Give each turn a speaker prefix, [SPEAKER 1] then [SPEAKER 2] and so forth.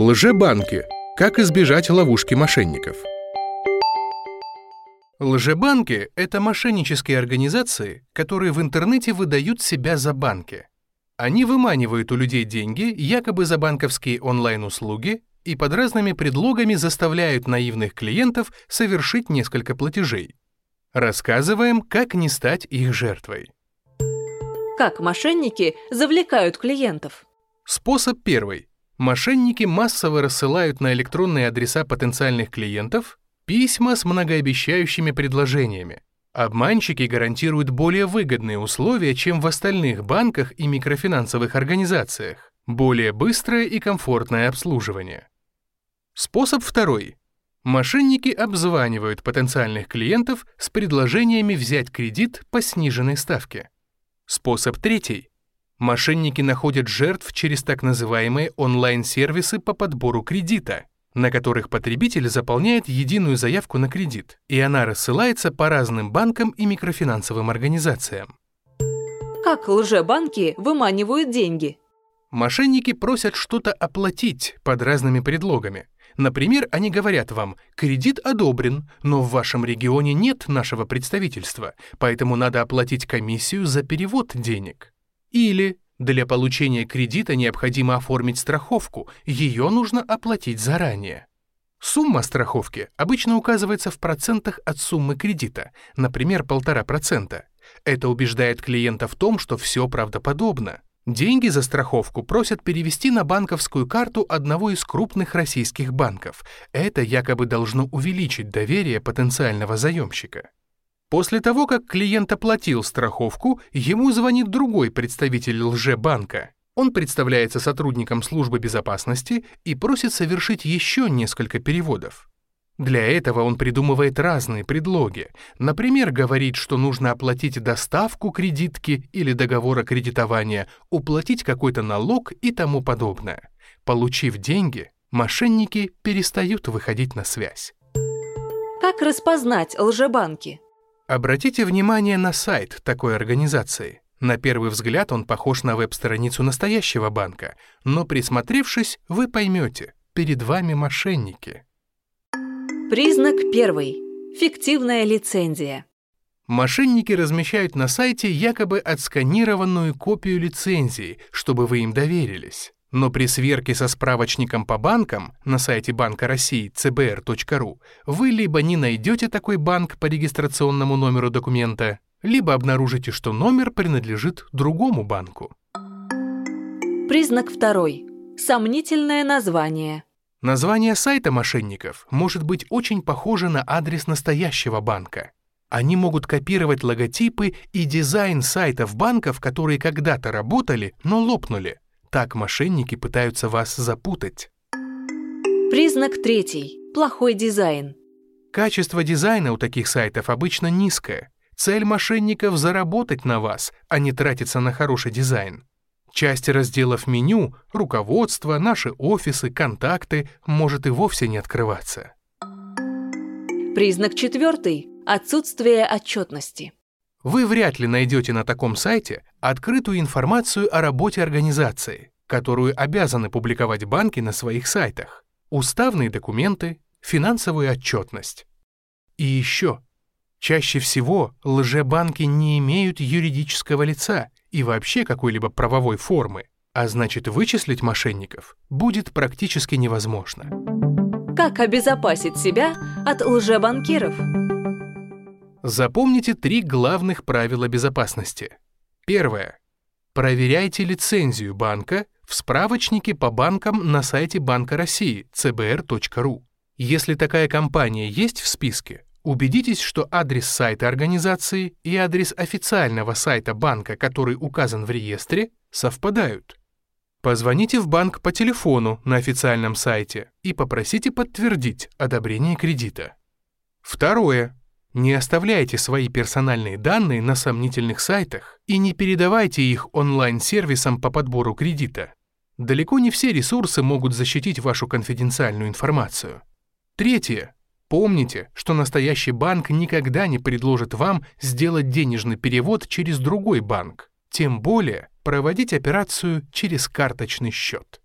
[SPEAKER 1] Лжебанки. Как избежать ловушки мошенников? Лжебанки – это мошеннические организации, которые в интернете выдают себя за банки. Они выманивают у людей деньги, якобы за банковские онлайн-услуги, и под разными предлогами заставляют наивных клиентов совершить несколько платежей. Рассказываем, как не стать их жертвой.
[SPEAKER 2] Как мошенники завлекают клиентов?
[SPEAKER 1] Способ первый. Мошенники массово рассылают на электронные адреса потенциальных клиентов письма с многообещающими предложениями. Обманщики гарантируют более выгодные условия, чем в остальных банках и микрофинансовых организациях, более быстрое и комфортное обслуживание. Способ второй. Мошенники обзванивают потенциальных клиентов с предложениями взять кредит по сниженной ставке. Способ третий. Мошенники находят жертв через так называемые онлайн-сервисы по подбору кредита, на которых потребитель заполняет единую заявку на кредит, и она рассылается по разным банкам и микрофинансовым организациям.
[SPEAKER 2] Как лжебанки выманивают деньги?
[SPEAKER 1] Мошенники просят что-то оплатить под разными предлогами. Например, они говорят вам, кредит одобрен, но в вашем регионе нет нашего представительства, поэтому надо оплатить комиссию за перевод денег. Или для получения кредита необходимо оформить страховку, ее нужно оплатить заранее. Сумма страховки обычно указывается в процентах от суммы кредита, например, 1,5%. Это убеждает клиента в том, что все правдоподобно. Деньги за страховку просят перевести на банковскую карту одного из крупных российских банков. Это якобы должно увеличить доверие потенциального заемщика. После того, как клиент оплатил страховку, ему звонит другой представитель лжебанка. Он представляется сотрудником службы безопасности и просит совершить еще несколько переводов. Для этого он придумывает разные предлоги. Например, говорит, что нужно оплатить доставку кредитки или договора кредитования, уплатить какой-то налог и тому подобное. Получив деньги, мошенники перестают выходить на связь.
[SPEAKER 2] Как распознать лжебанки?
[SPEAKER 1] Обратите внимание на сайт такой организации. На первый взгляд он похож на веб-страницу настоящего банка, но присмотревшись, вы поймете, перед вами мошенники.
[SPEAKER 2] Признак первый. Фиктивная лицензия.
[SPEAKER 1] Мошенники размещают на сайте якобы отсканированную копию лицензии, чтобы вы им доверились. Но при сверке со справочником по банкам на сайте Банка России cbr.ru вы либо не найдете такой банк по регистрационному номеру документа, либо обнаружите, что номер принадлежит другому банку.
[SPEAKER 2] Признак второй. Сомнительное название.
[SPEAKER 1] Название сайта мошенников может быть очень похоже на адрес настоящего банка. Они могут копировать логотипы и дизайн сайтов банков, которые когда-то работали, но лопнули. Так мошенники пытаются вас запутать.
[SPEAKER 2] Признак третий. Плохой дизайн.
[SPEAKER 1] Качество дизайна у таких сайтов обычно низкое. Цель мошенников – заработать на вас, а не тратиться на хороший дизайн. Часть разделов меню, руководство, наши офисы, контакты может и вовсе не открываться.
[SPEAKER 2] Признак четвертый. Отсутствие отчетности.
[SPEAKER 1] Вы вряд ли найдете на таком сайте открытую информацию о работе организации, которую обязаны публиковать банки на своих сайтах, уставные документы, финансовую отчетность. И еще, чаще всего лжебанки не имеют юридического лица и вообще какой-либо правовой формы, а значит вычислить мошенников будет практически невозможно.
[SPEAKER 2] Как обезопасить себя от лжебанкиров?
[SPEAKER 1] Запомните три главных правила безопасности. Первое. Проверяйте лицензию банка в справочнике по банкам на сайте Банка России cbr.ru. Если такая компания есть в списке, убедитесь, что адрес сайта организации и адрес официального сайта банка, который указан в реестре, совпадают. Позвоните в банк по телефону на официальном сайте и попросите подтвердить одобрение кредита. Второе. Не оставляйте свои персональные данные на сомнительных сайтах и не передавайте их онлайн-сервисам по подбору кредита. Далеко не все ресурсы могут защитить вашу конфиденциальную информацию. Третье. Помните, что настоящий банк никогда не предложит вам сделать денежный перевод через другой банк, тем более проводить операцию через карточный счет.